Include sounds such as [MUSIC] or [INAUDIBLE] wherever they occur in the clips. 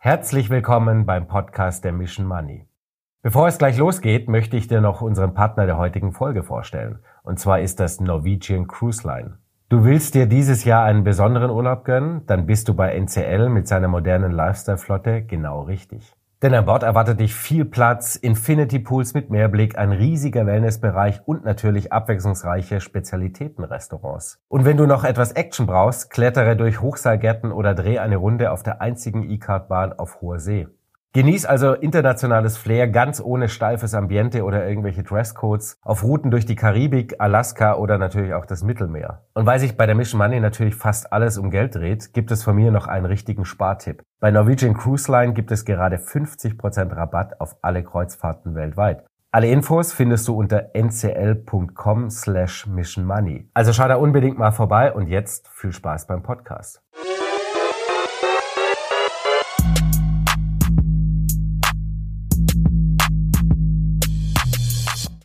Herzlich willkommen beim Podcast der Mission Money. Bevor es gleich losgeht, möchte ich dir noch unseren Partner der heutigen Folge vorstellen. Und zwar ist das Norwegian Cruise Line. Du willst dir dieses Jahr einen besonderen Urlaub gönnen? Dann bist du bei NCL mit seiner modernen Lifestyle-Flotte genau richtig. Denn an Bord erwartet dich viel Platz, Infinity Pools mit Mehrblick, ein riesiger Wellnessbereich und natürlich abwechslungsreiche Spezialitätenrestaurants. Und wenn du noch etwas Action brauchst, klettere durch Hochseilgärten oder dreh eine Runde auf der einzigen E-Card-Bahn auf hoher See. Genieß also internationales Flair ganz ohne steifes Ambiente oder irgendwelche Dresscodes auf Routen durch die Karibik, Alaska oder natürlich auch das Mittelmeer. Und weil sich bei der Mission Money natürlich fast alles um Geld dreht, gibt es von mir noch einen richtigen Spartipp. Bei Norwegian Cruise Line gibt es gerade 50% Rabatt auf alle Kreuzfahrten weltweit. Alle Infos findest du unter ncl.com slash missionmoney. Also schau da unbedingt mal vorbei und jetzt viel Spaß beim Podcast.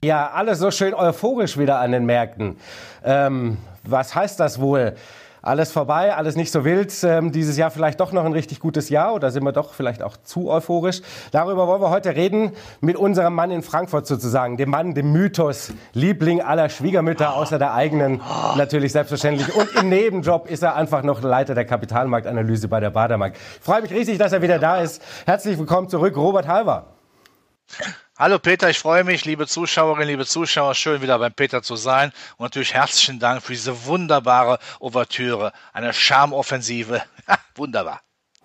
Ja, alles so schön euphorisch wieder an den Märkten. Ähm, was heißt das wohl? Alles vorbei, alles nicht so wild. Ähm, dieses Jahr vielleicht doch noch ein richtig gutes Jahr oder sind wir doch vielleicht auch zu euphorisch? Darüber wollen wir heute reden mit unserem Mann in Frankfurt sozusagen, dem Mann, dem Mythos, Liebling aller Schwiegermütter außer der eigenen, natürlich selbstverständlich. Und im Nebenjob ist er einfach noch Leiter der Kapitalmarktanalyse bei der Baderbank. Ich freue mich riesig, dass er wieder da ist. Herzlich willkommen zurück, Robert Halver. Hallo Peter, ich freue mich, liebe Zuschauerinnen, liebe Zuschauer, schön wieder beim Peter zu sein und natürlich herzlichen Dank für diese wunderbare Ouvertüre, eine Charmoffensive. [LAUGHS] Wunderbar.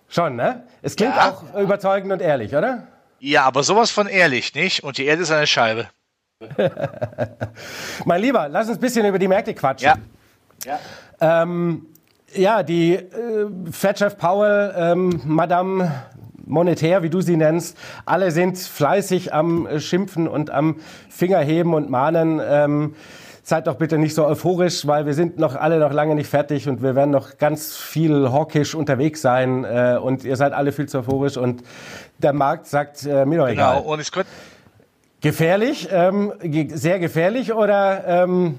Schon, ne? Es klingt ja. auch überzeugend und ehrlich, oder? Ja, aber sowas von ehrlich, nicht? Und die Erde ist eine Scheibe. [LAUGHS] mein Lieber, lass uns ein bisschen über die Märkte quatschen. Ja. Ja, ähm, ja die äh, Fed Powell, ähm, Madame monetär, wie du sie nennst. Alle sind fleißig am äh, Schimpfen und am Fingerheben und mahnen. Ähm, seid doch bitte nicht so euphorisch, weil wir sind noch alle noch lange nicht fertig und wir werden noch ganz viel hawkisch unterwegs sein äh, und ihr seid alle viel zu euphorisch und der Markt sagt äh, mir doch genau, egal. Genau, und es könnte gefährlich, ähm, sehr gefährlich oder ähm,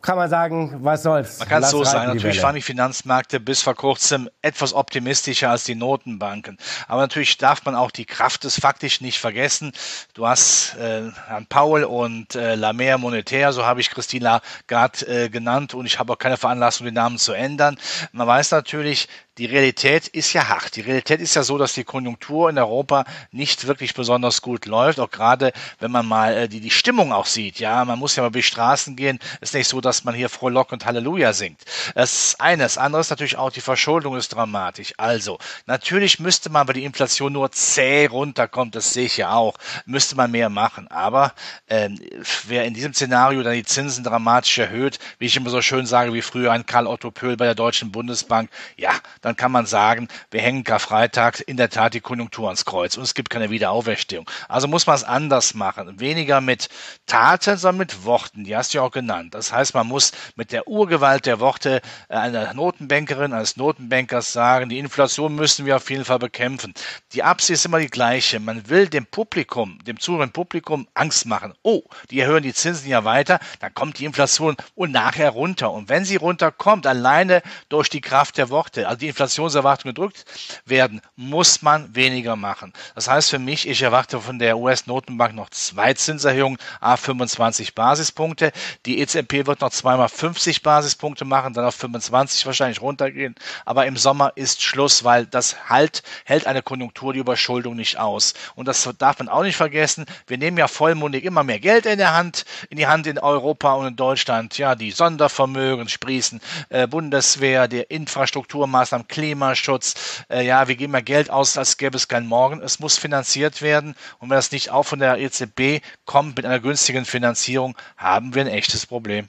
kann man sagen, was soll's. Man kann es so sagen. Natürlich waren die Finanzmärkte bis vor kurzem etwas optimistischer als die Notenbanken. Aber natürlich darf man auch die Kraft des Faktisch nicht vergessen. Du hast äh, Herrn Paul und äh, Lamer Monetär, so habe ich Christina Gard äh, genannt und ich habe auch keine Veranlassung, den Namen zu ändern. Man weiß natürlich, die Realität ist ja hart. Die Realität ist ja so, dass die Konjunktur in Europa nicht wirklich besonders gut läuft. Auch gerade, wenn man mal äh, die, die Stimmung auch sieht. Ja, man muss ja mal über die Straßen gehen. Ist nicht so, dass man hier Frohlock und Halleluja singt. Das ist eines. Das andere ist natürlich auch die Verschuldung ist dramatisch. Also, natürlich müsste man, weil die Inflation nur zäh runterkommt, das sehe ich ja auch, müsste man mehr machen. Aber ähm, wer in diesem Szenario dann die Zinsen dramatisch erhöht, wie ich immer so schön sage, wie früher ein Karl Otto Pöhl bei der Deutschen Bundesbank, ja, dann kann man sagen, wir hängen Karfreitag in der Tat die Konjunktur ans Kreuz und es gibt keine Wiederauferstehung. Also muss man es anders machen. Weniger mit Taten, sondern mit Worten. Die hast du ja auch genannt. Das heißt, man muss mit der Urgewalt der Worte äh, einer Notenbankerin, eines Notenbankers sagen, die Inflation müssen wir auf jeden Fall bekämpfen. Die Absicht ist immer die gleiche. Man will dem Publikum, dem zuhörenden Publikum Angst machen. Oh, die erhöhen die Zinsen ja weiter, dann kommt die Inflation und nachher runter. Und wenn sie runterkommt, alleine durch die Kraft der Worte, also die Inflationserwartungen gedrückt werden, muss man weniger machen. Das heißt für mich, ich erwarte von der US-Notenbank noch zwei Zinserhöhungen, a 25 Basispunkte. Die EZB wird noch zweimal 50 Basispunkte machen, dann auf 25 wahrscheinlich runtergehen. Aber im Sommer ist Schluss, weil das halt, hält eine Konjunktur die Überschuldung nicht aus. Und das darf man auch nicht vergessen. Wir nehmen ja vollmundig immer mehr Geld in der Hand, in die Hand in Europa und in Deutschland. Ja, die Sondervermögen sprießen, äh, Bundeswehr, der Infrastrukturmaßnahmen, Klimaschutz. Äh, ja, wir geben ja Geld aus, als gäbe es kein Morgen. Es muss finanziert werden. Und wenn das nicht auch von der EZB kommt mit einer günstigen Finanzierung, haben wir ein echtes Problem.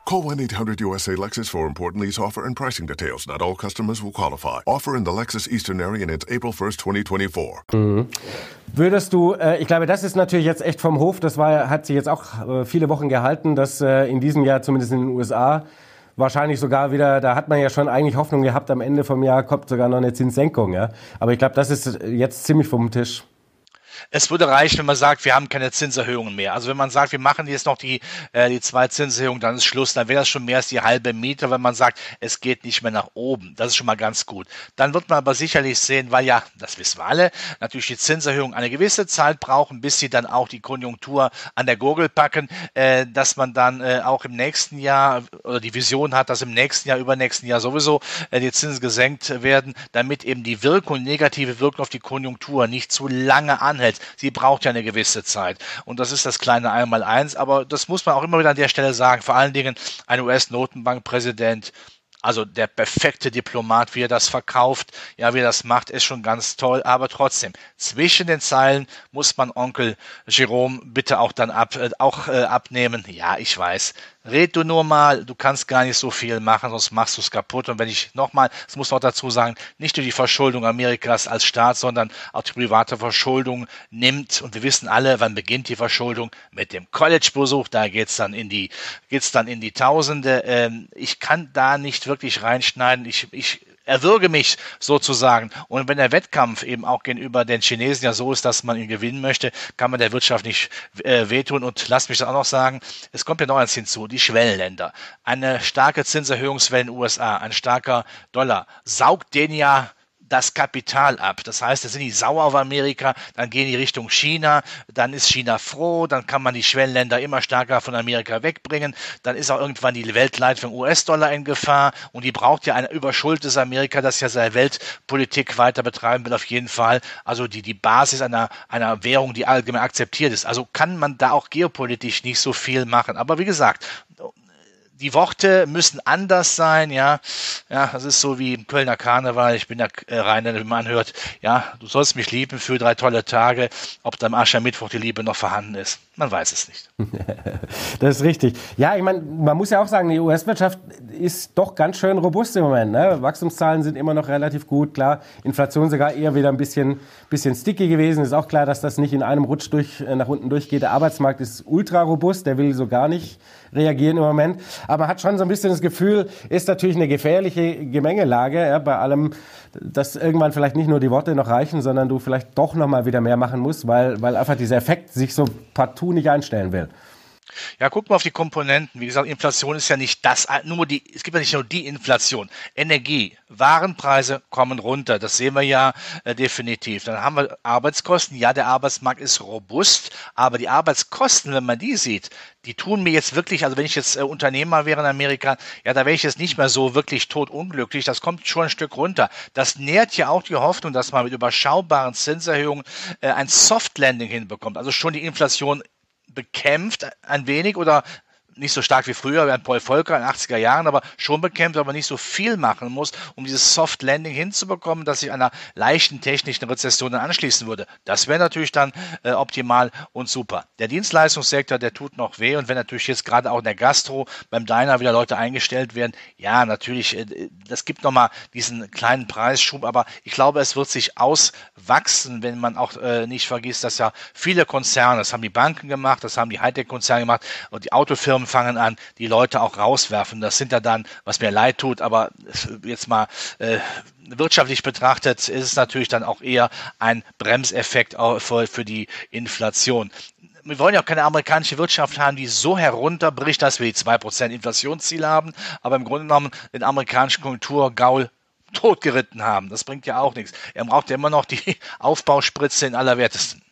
Call 1 800 USA Lexus for important lease offer and pricing details. Not all customers will qualify. Offer in the Lexus Eastern area and it's April 1st, 2024. Mhm. Würdest du, äh, ich glaube, das ist natürlich jetzt echt vom Hof, das war, hat sich jetzt auch äh, viele Wochen gehalten, dass äh, in diesem Jahr, zumindest in den USA, wahrscheinlich sogar wieder, da hat man ja schon eigentlich Hoffnung gehabt, am Ende vom Jahr kommt sogar noch eine Zinssenkung. Ja? Aber ich glaube, das ist jetzt ziemlich vom Tisch. Es würde reichen, wenn man sagt, wir haben keine Zinserhöhungen mehr. Also wenn man sagt, wir machen jetzt noch die, äh, die zwei Zinserhöhungen, dann ist Schluss. Dann wäre das schon mehr als die halbe Miete, wenn man sagt, es geht nicht mehr nach oben. Das ist schon mal ganz gut. Dann wird man aber sicherlich sehen, weil ja, das wissen wir alle, natürlich die Zinserhöhungen eine gewisse Zeit brauchen, bis sie dann auch die Konjunktur an der Gurgel packen, äh, dass man dann äh, auch im nächsten Jahr oder die Vision hat, dass im nächsten Jahr, übernächsten Jahr sowieso äh, die Zinsen gesenkt werden, damit eben die Wirkung, negative Wirkung auf die Konjunktur nicht zu lange anhält hält. Sie braucht ja eine gewisse Zeit. Und das ist das kleine Einmaleins. Aber das muss man auch immer wieder an der Stelle sagen. Vor allen Dingen ein US-Notenbankpräsident also der perfekte Diplomat, wie er das verkauft, ja, wie er das macht, ist schon ganz toll. Aber trotzdem, zwischen den Zeilen muss man Onkel Jerome bitte auch dann ab, äh, auch äh, abnehmen. Ja, ich weiß. Red du nur mal, du kannst gar nicht so viel machen, sonst machst du es kaputt. Und wenn ich nochmal, das muss auch dazu sagen, nicht nur die Verschuldung Amerikas als Staat, sondern auch die private Verschuldung nimmt. Und wir wissen alle, wann beginnt die Verschuldung? Mit dem College-Besuch, da geht's dann in die, geht's dann in die Tausende. Ähm, ich kann da nicht wirklich reinschneiden. Ich, ich erwürge mich sozusagen. Und wenn der Wettkampf eben auch gegenüber den Chinesen ja so ist, dass man ihn gewinnen möchte, kann man der Wirtschaft nicht äh, wehtun. Und lasst mich das auch noch sagen, es kommt ja noch eins hinzu, die Schwellenländer. Eine starke Zinserhöhungswelle in den USA, ein starker Dollar saugt den ja das Kapital ab. Das heißt, es sind die sauer auf Amerika, dann gehen die Richtung China, dann ist China froh, dann kann man die Schwellenländer immer stärker von Amerika wegbringen, dann ist auch irgendwann die Weltleitung US-Dollar in Gefahr und die braucht ja ein überschuldetes Amerika, das ja seine Weltpolitik weiter betreiben will, auf jeden Fall. Also die, die Basis einer, einer Währung, die allgemein akzeptiert ist. Also kann man da auch geopolitisch nicht so viel machen. Aber wie gesagt, die Worte müssen anders sein, ja. Ja, das ist so wie im Kölner Karneval. Ich bin der äh, Rheinländer, wie man hört, ja, du sollst mich lieben für drei tolle Tage. Ob da am Aschermittwoch die Liebe noch vorhanden ist, man weiß es nicht. [LAUGHS] das ist richtig. Ja, ich meine, man muss ja auch sagen, die US-Wirtschaft ist doch ganz schön robust im Moment. Ne? Wachstumszahlen sind immer noch relativ gut, klar. Inflation sogar eher wieder ein bisschen, bisschen sticky gewesen. Ist auch klar, dass das nicht in einem Rutsch durch, äh, nach unten durchgeht. Der Arbeitsmarkt ist ultra robust, der will so gar nicht reagieren im Moment. Aber man hat schon so ein bisschen das Gefühl, ist natürlich eine gefährliche Gemengelage ja, bei allem, dass irgendwann vielleicht nicht nur die Worte noch reichen, sondern du vielleicht doch noch mal wieder mehr machen musst, weil, weil einfach dieser Effekt sich so partout nicht einstellen will. Ja, guck mal auf die Komponenten. Wie gesagt, Inflation ist ja nicht das, nur die, es gibt ja nicht nur die Inflation. Energie, Warenpreise kommen runter. Das sehen wir ja äh, definitiv. Dann haben wir Arbeitskosten. Ja, der Arbeitsmarkt ist robust, aber die Arbeitskosten, wenn man die sieht, die tun mir jetzt wirklich, also wenn ich jetzt äh, Unternehmer wäre in Amerika, ja, da wäre ich jetzt nicht mehr so wirklich totunglücklich. Das kommt schon ein Stück runter. Das nährt ja auch die Hoffnung, dass man mit überschaubaren Zinserhöhungen äh, ein Soft Landing hinbekommt. Also schon die Inflation bekämpft ein wenig oder nicht so stark wie früher, ein Paul Volcker in den 80er Jahren, aber schon bekämpft, aber nicht so viel machen muss, um dieses Soft Landing hinzubekommen, dass sich einer leichten technischen Rezession dann anschließen würde. Das wäre natürlich dann äh, optimal und super. Der Dienstleistungssektor, der tut noch weh und wenn natürlich jetzt gerade auch in der Gastro beim Diner wieder Leute eingestellt werden, ja, natürlich, äh, das gibt nochmal diesen kleinen Preisschub, aber ich glaube, es wird sich auswachsen, wenn man auch äh, nicht vergisst, dass ja viele Konzerne, das haben die Banken gemacht, das haben die Hightech-Konzerne gemacht und die Autofirmen Firmen fangen an, die Leute auch rauswerfen. Das sind ja dann, was mir leid tut, aber jetzt mal äh, wirtschaftlich betrachtet ist es natürlich dann auch eher ein Bremseffekt für, für die Inflation wir wollen ja auch keine amerikanische Wirtschaft haben, die so herunterbricht, dass wir die 2% Inflationsziel haben, aber im Grunde genommen den amerikanischen Konjunkturgaul totgeritten haben. Das bringt ja auch nichts. Er braucht ja immer noch die [LAUGHS] Aufbauspritze in allerwertesten.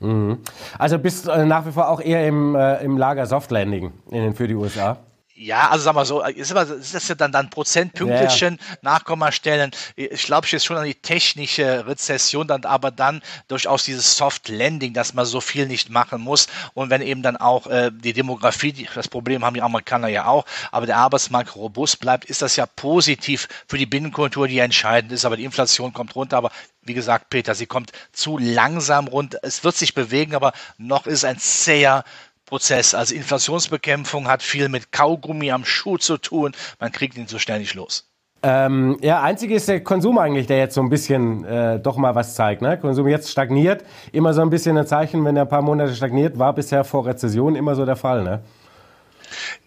Mhm. Also bist äh, nach wie vor auch eher im, äh, im Lager Soft Landing in, für die USA? Ja, also sag mal so, ist, immer, ist das ja dann, dann Prozentpünktchen, ja, ja. Nachkommastellen. Ich glaube jetzt schon an die technische Rezession, dann aber dann durchaus dieses Soft Landing, dass man so viel nicht machen muss. Und wenn eben dann auch äh, die Demografie, die, das Problem haben die Amerikaner ja auch, aber der Arbeitsmarkt robust bleibt, ist das ja positiv für die Binnenkultur, die entscheidend ist. Aber die Inflation kommt runter. Aber wie gesagt, Peter, sie kommt zu langsam runter. Es wird sich bewegen, aber noch ist ein zäher Prozess. Also Inflationsbekämpfung hat viel mit Kaugummi am Schuh zu tun. Man kriegt ihn so schnell nicht los. Ähm, ja, einzig ist der Konsum eigentlich, der jetzt so ein bisschen äh, doch mal was zeigt. Ne? Konsum jetzt stagniert, immer so ein bisschen ein Zeichen, wenn er ein paar Monate stagniert, war bisher vor Rezession immer so der Fall. Ne?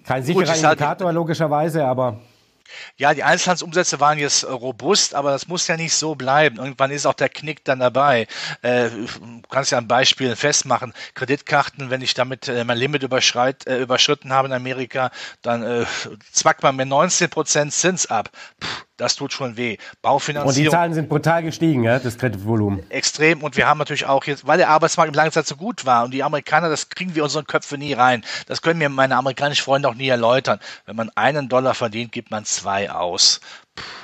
Kein sicherer Gut, Indikator halt, logischerweise, aber ja, die Einzelhandelsumsätze waren jetzt äh, robust, aber das muss ja nicht so bleiben. Irgendwann ist auch der Knick dann dabei. Äh, kannst ja ein Beispiel festmachen. Kreditkarten, wenn ich damit äh, mein Limit überschreit, äh, überschritten habe in Amerika, dann äh, zwackt man mir 19% Zins ab. Puh, das tut schon weh. Baufinanzierung. Und die Zahlen sind brutal gestiegen, ja, das Kreditvolumen. Extrem. Und wir haben natürlich auch jetzt, weil der Arbeitsmarkt im lange Zeit so gut war und die Amerikaner, das kriegen wir unseren Köpfe nie rein. Das können mir meine amerikanischen Freunde auch nie erläutern. Wenn man einen Dollar verdient, gibt man zwei aus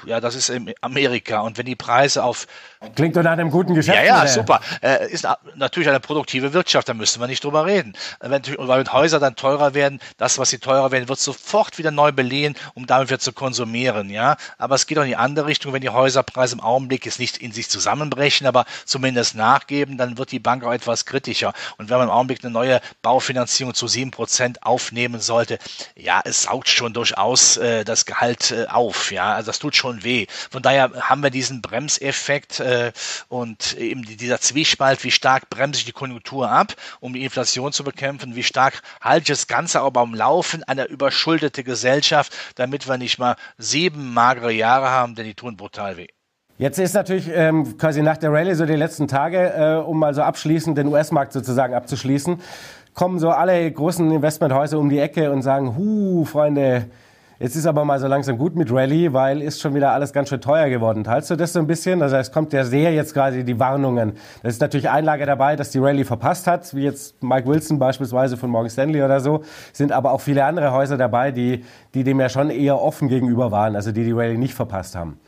ja, das ist in Amerika. Und wenn die Preise auf. Klingt doch nach einem guten Geschäft. Ja, ja, super. Äh, ist natürlich eine produktive Wirtschaft, da müssen wir nicht drüber reden. Wenn, weil Häuser dann teurer werden, das, was sie teurer werden, wird sofort wieder neu belehen, um damit wieder zu konsumieren, ja. Aber es geht auch in die andere Richtung, wenn die Häuserpreise im Augenblick jetzt nicht in sich zusammenbrechen, aber zumindest nachgeben, dann wird die Bank auch etwas kritischer. Und wenn man im Augenblick eine neue Baufinanzierung zu sieben Prozent aufnehmen sollte, ja, es saugt schon durchaus äh, das Gehalt äh, auf, ja. Also das tut schon weh. Von daher haben wir diesen Bremseffekt äh, und eben dieser Zwiespalt, wie stark bremse ich die Konjunktur ab, um die Inflation zu bekämpfen, wie stark halte ich das Ganze aber am Laufen, eine überschuldete Gesellschaft, damit wir nicht mal sieben magere Jahre haben, denn die tun brutal weh. Jetzt ist natürlich ähm, quasi nach der Rallye so die letzten Tage, äh, um mal so abschließend den US-Markt sozusagen abzuschließen, kommen so alle großen Investmenthäuser um die Ecke und sagen, hu, Freunde, Jetzt ist aber mal so langsam gut mit Rallye, weil ist schon wieder alles ganz schön teuer geworden. Teilst du das so ein bisschen? Das heißt, kommt ja sehr jetzt gerade die Warnungen. Das ist natürlich Einlage dabei, dass die Rallye verpasst hat, wie jetzt Mike Wilson beispielsweise von Morgan Stanley oder so. Sind aber auch viele andere Häuser dabei, die, die dem ja schon eher offen gegenüber waren, also die die Rallye nicht verpasst haben.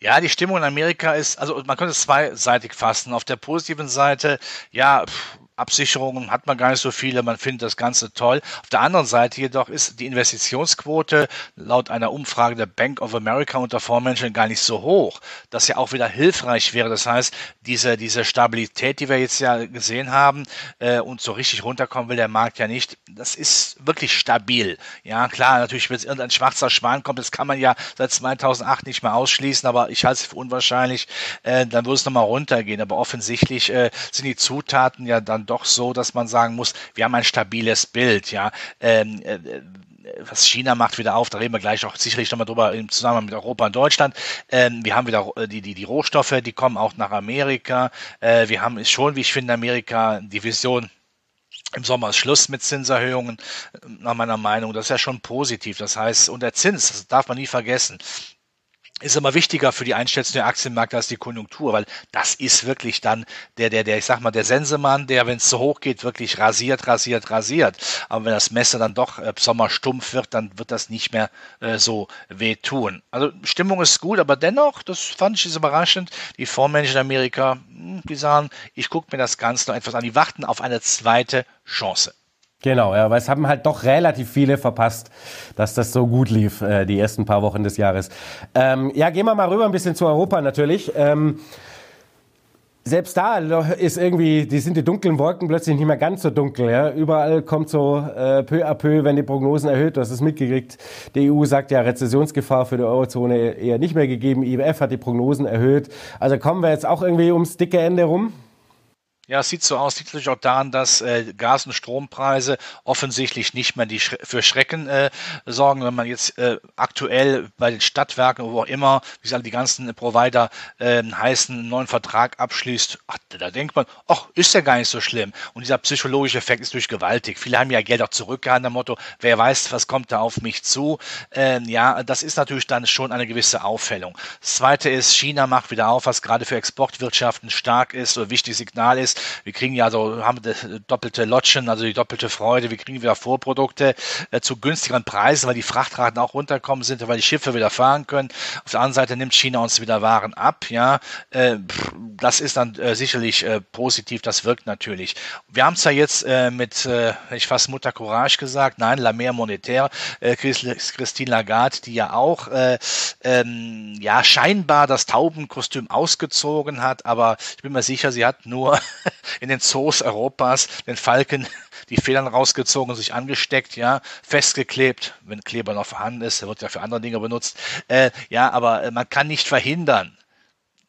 Ja, die Stimmung in Amerika ist, also man könnte es zweiseitig fassen. Auf der positiven Seite, ja, pff, Absicherungen hat man gar nicht so viele, man findet das Ganze toll. Auf der anderen Seite jedoch ist die Investitionsquote laut einer Umfrage der Bank of America unter Fondsmanagern gar nicht so hoch, dass ja auch wieder hilfreich wäre. Das heißt, diese, diese Stabilität, die wir jetzt ja gesehen haben äh, und so richtig runterkommen will der Markt ja nicht, das ist wirklich stabil. Ja, klar, natürlich, wenn es irgendein schwarzer Schwan kommt, das kann man ja seit 2008 nicht mehr ausschließen, aber ich halte es für unwahrscheinlich, äh, dann würde es nochmal runtergehen. Aber offensichtlich äh, sind die Zutaten ja dann doch so, dass man sagen muss, wir haben ein stabiles Bild, ja. Ähm, äh, was China macht wieder auf, da reden wir gleich auch sicherlich nochmal drüber im Zusammenhang mit Europa und Deutschland. Ähm, wir haben wieder äh, die, die, die Rohstoffe, die kommen auch nach Amerika. Äh, wir haben schon, wie ich finde, Amerika die Vision, im Sommer ist Schluss mit Zinserhöhungen, äh, nach meiner Meinung. Das ist ja schon positiv. Das heißt, und der Zins, das darf man nie vergessen ist immer wichtiger für die Einschätzung der Aktienmärkte als die Konjunktur, weil das ist wirklich dann der, der, der, ich sag mal, der Sensemann, der, wenn es so hoch geht, wirklich rasiert, rasiert, rasiert. Aber wenn das Messer dann doch äh, Sommer stumpf wird, dann wird das nicht mehr äh, so wehtun. Also Stimmung ist gut, aber dennoch, das fand ich überraschend, die Fondsmanager in Amerika, hm, die sagen, ich gucke mir das Ganze noch etwas an, die warten auf eine zweite Chance. Genau, ja, weil es haben halt doch relativ viele verpasst, dass das so gut lief, äh, die ersten paar Wochen des Jahres. Ähm, ja, gehen wir mal rüber ein bisschen zu Europa natürlich. Ähm, selbst da ist irgendwie, die sind die dunklen Wolken plötzlich nicht mehr ganz so dunkel. Ja? Überall kommt so äh, peu à peu, wenn die Prognosen erhöht, du hast es mitgekriegt. Die EU sagt ja, Rezessionsgefahr für die Eurozone eher nicht mehr gegeben. IWF hat die Prognosen erhöht. Also kommen wir jetzt auch irgendwie ums dicke Ende rum? Ja, es sieht so aus, liegt natürlich auch daran, dass äh, Gas- und Strompreise offensichtlich nicht mehr die Schre für Schrecken äh, sorgen. Wenn man jetzt äh, aktuell bei den Stadtwerken, wo auch immer, wie gesagt, die ganzen Provider äh, heißen, einen neuen Vertrag abschließt, ach, da denkt man, ach, ist ja gar nicht so schlimm. Und dieser psychologische Effekt ist durch gewaltig. Viele haben ja Geld auch zurückgehalten, der Motto, wer weiß, was kommt da auf mich zu. Ähm, ja, das ist natürlich dann schon eine gewisse Auffällung. Das Zweite ist, China macht wieder auf, was gerade für Exportwirtschaften stark ist oder wichtiges Signal ist wir kriegen ja so, haben das doppelte Lotschen, also die doppelte Freude. Wir kriegen wieder Vorprodukte äh, zu günstigeren Preisen, weil die Frachtraten auch runterkommen sind, weil die Schiffe wieder fahren können. Auf der anderen Seite nimmt China uns wieder Waren ab. Ja, äh, das ist dann äh, sicherlich positiv. Das wirkt natürlich. Wir haben es ja jetzt mit, ich fast Mutter Courage gesagt, nein, La Mer Monetaire, Christine Lagarde, die ja auch äh, ähm, ja scheinbar das Taubenkostüm ausgezogen hat, aber ich bin mir sicher, sie hat nur [LAUGHS] [LAUGHS] in den Zoos Europas den Falken die Federn rausgezogen, sich angesteckt, ja, festgeklebt, wenn Kleber noch vorhanden ist, der wird ja für andere Dinge benutzt. Äh, ja, aber äh, man kann nicht verhindern,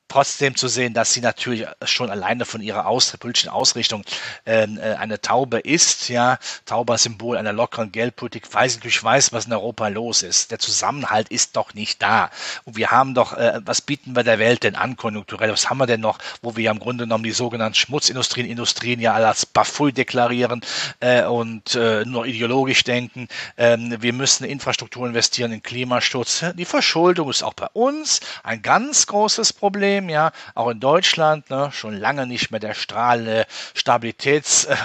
trotzdem zu sehen, dass sie natürlich schon alleine von ihrer aus, politischen Ausrichtung ähm, äh, eine Taube ist, ja, Tauber Symbol einer lockeren Geldpolitik, weil sie natürlich weiß, was in Europa los ist. Der Zusammenhalt ist doch nicht da. Und wir haben doch, äh, was bieten wir der Welt denn an konjunkturell? Was haben wir denn noch, wo wir ja im Grunde genommen die sogenannten Schmutzindustrien, Industrien ja als Bafui deklarieren äh, und äh, nur ideologisch denken. Ähm, wir müssen in Infrastruktur investieren, in Klimaschutz. Die Verschuldung ist auch bei uns ein ganz großes Problem. Problem, ja, auch in Deutschland, ne, schon lange nicht mehr der strahlende Stabilitätsadler,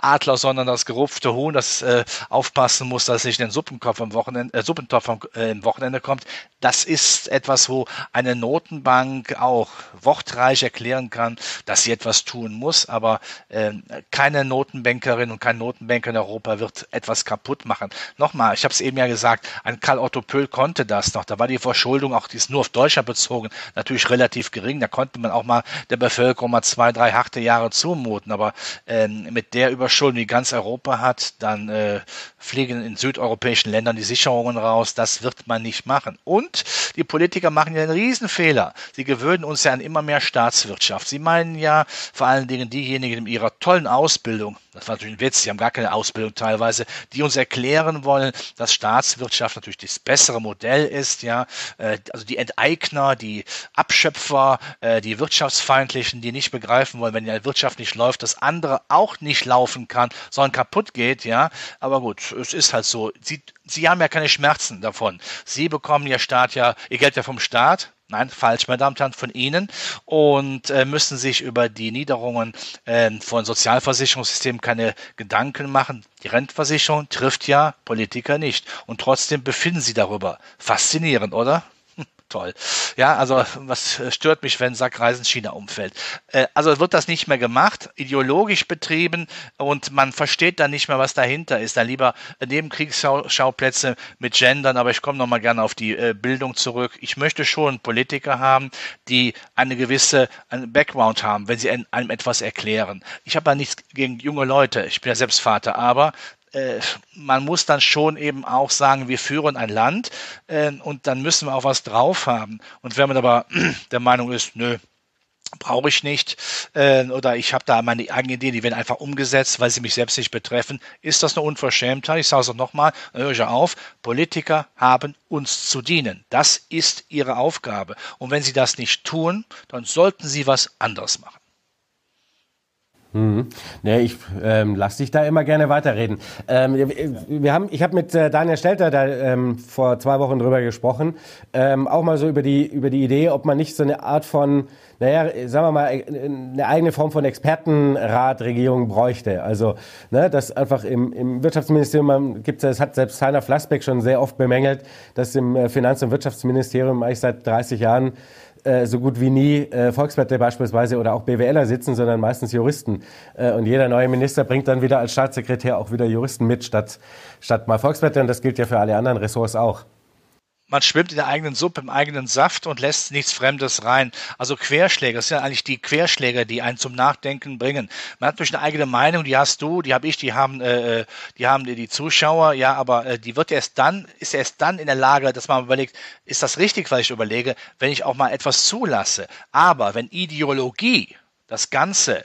[LAUGHS] sondern das gerupfte Huhn, das äh, aufpassen muss, dass nicht in den Suppenkopf am Wochenende, äh, Suppentopf am äh, Wochenende kommt. Das ist etwas, wo eine Notenbank auch wortreich erklären kann, dass sie etwas tun muss, aber äh, keine Notenbankerin und kein Notenbanker in Europa wird etwas kaputt machen. Nochmal, ich habe es eben ja gesagt, ein Karl Otto Pöhl konnte das noch. Da war die Verschuldung auch, die ist nur auf Deutschland bezogen, natürlich relativ gering. Da konnte man auch mal der Bevölkerung mal zwei, drei harte Jahre zumuten. Aber äh, mit der Überschuldung, die ganz Europa hat, dann äh, fliegen in südeuropäischen Ländern die Sicherungen raus. Das wird man nicht machen. Und die Politiker machen ja einen Riesenfehler. Sie gewöhnen uns ja an immer mehr Staatswirtschaft. Sie meinen ja vor allen Dingen diejenigen in ihrer tollen Ausbildung, das war natürlich ein Witz, sie haben gar keine Ausbildung teilweise, die uns erklären wollen, dass Staatswirtschaft natürlich das bessere Modell ist, ja, äh, also die Enteigner, die Abschöpfer, äh, die Wirtschaftsfeindlichen, die nicht begreifen wollen, wenn die Wirtschaft nicht läuft, dass andere auch nicht laufen kann, sondern kaputt geht, ja, aber gut, es ist halt so, sie, sie haben ja keine Schmerzen davon. Sie bekommen ihr Staat ja, ihr Geld ja vom Staat, Nein, falsch, meine Damen und Herren, von Ihnen und äh, müssen sich über die Niederungen äh, von Sozialversicherungssystemen keine Gedanken machen. Die Rentenversicherung trifft ja Politiker nicht und trotzdem befinden Sie darüber. Faszinierend, oder? Toll. Ja, also was stört mich, wenn Sackreisen China umfällt? Äh, also wird das nicht mehr gemacht, ideologisch betrieben und man versteht dann nicht mehr, was dahinter ist. Dann lieber Nebenkriegsschauplätze mit Gendern, aber ich komme nochmal gerne auf die äh, Bildung zurück. Ich möchte schon Politiker haben, die eine gewisse einen Background haben, wenn sie einem etwas erklären. Ich habe ja nichts gegen junge Leute, ich bin ja selbst Vater, aber äh, man muss dann schon eben auch sagen, wir führen ein Land äh, und dann müssen wir auch was drauf haben. Und wenn man aber [CLEARS THROAT] der Meinung ist, nö, brauche ich nicht äh, oder ich habe da meine eigenen Ideen, die werden einfach umgesetzt, weil sie mich selbst nicht betreffen, ist das eine Unverschämtheit. Ich sage es auch nochmal, höre ich auf, Politiker haben uns zu dienen. Das ist ihre Aufgabe. Und wenn sie das nicht tun, dann sollten sie was anderes machen. Mhm. Nee, ich ähm, lass dich da immer gerne weiterreden. Ähm, wir, haben, ich habe mit äh, Daniel Stelter da ähm, vor zwei Wochen drüber gesprochen, ähm, auch mal so über die über die Idee, ob man nicht so eine Art von, naja, sagen wir mal, eine eigene Form von Expertenratregierung bräuchte. Also, ne, dass einfach im, im Wirtschaftsministerium gibt es, hat selbst Heiner Flassbeck schon sehr oft bemängelt, dass im äh, Finanz- und Wirtschaftsministerium eigentlich seit 30 Jahren äh, so gut wie nie äh, Volkswirte beispielsweise oder auch BWLer sitzen, sondern meistens Juristen. Äh, und jeder neue Minister bringt dann wieder als Staatssekretär auch wieder Juristen mit, statt, statt mal Volkswirte. Und das gilt ja für alle anderen Ressorts auch man schwimmt in der eigenen Suppe, im eigenen Saft und lässt nichts Fremdes rein. Also Querschläger, das sind eigentlich die Querschläger, die einen zum Nachdenken bringen. Man hat durch eine eigene Meinung, die hast du, die habe ich, die haben, äh, äh die haben die Zuschauer, ja, aber äh, die wird erst dann, ist erst dann in der Lage, dass man überlegt, ist das richtig, was ich überlege, wenn ich auch mal etwas zulasse. Aber wenn Ideologie das Ganze